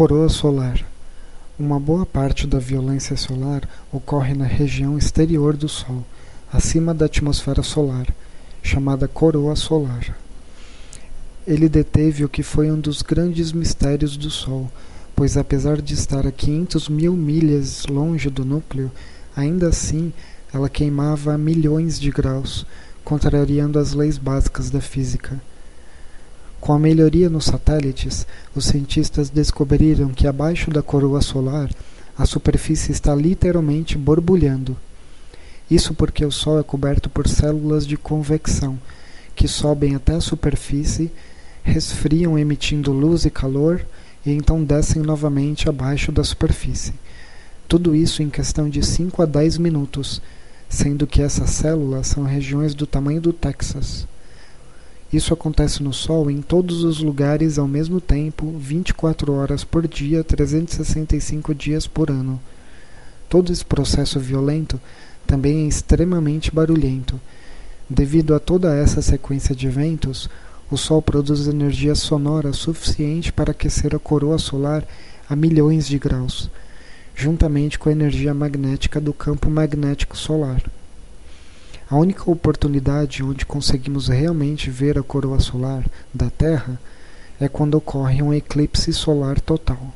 Coroa solar. Uma boa parte da violência solar ocorre na região exterior do Sol, acima da atmosfera solar, chamada coroa solar. Ele deteve o que foi um dos grandes mistérios do Sol, pois apesar de estar a 500 mil milhas longe do núcleo, ainda assim ela queimava a milhões de graus, contrariando as leis básicas da física. Com a melhoria nos satélites, os cientistas descobriram que abaixo da coroa solar a superfície está literalmente borbulhando. Isso porque o Sol é coberto por células de convecção, que sobem até a superfície, resfriam emitindo luz e calor e então descem novamente abaixo da superfície. Tudo isso em questão de 5 a 10 minutos, sendo que essas células são regiões do tamanho do Texas. Isso acontece no Sol em todos os lugares ao mesmo tempo, 24 horas por dia, 365 dias por ano. Todo esse processo violento também é extremamente barulhento. Devido a toda essa sequência de eventos, o Sol produz energia sonora suficiente para aquecer a coroa solar a milhões de graus, juntamente com a energia magnética do campo magnético solar. A única oportunidade onde conseguimos realmente ver a coroa solar da Terra é quando ocorre um eclipse solar total.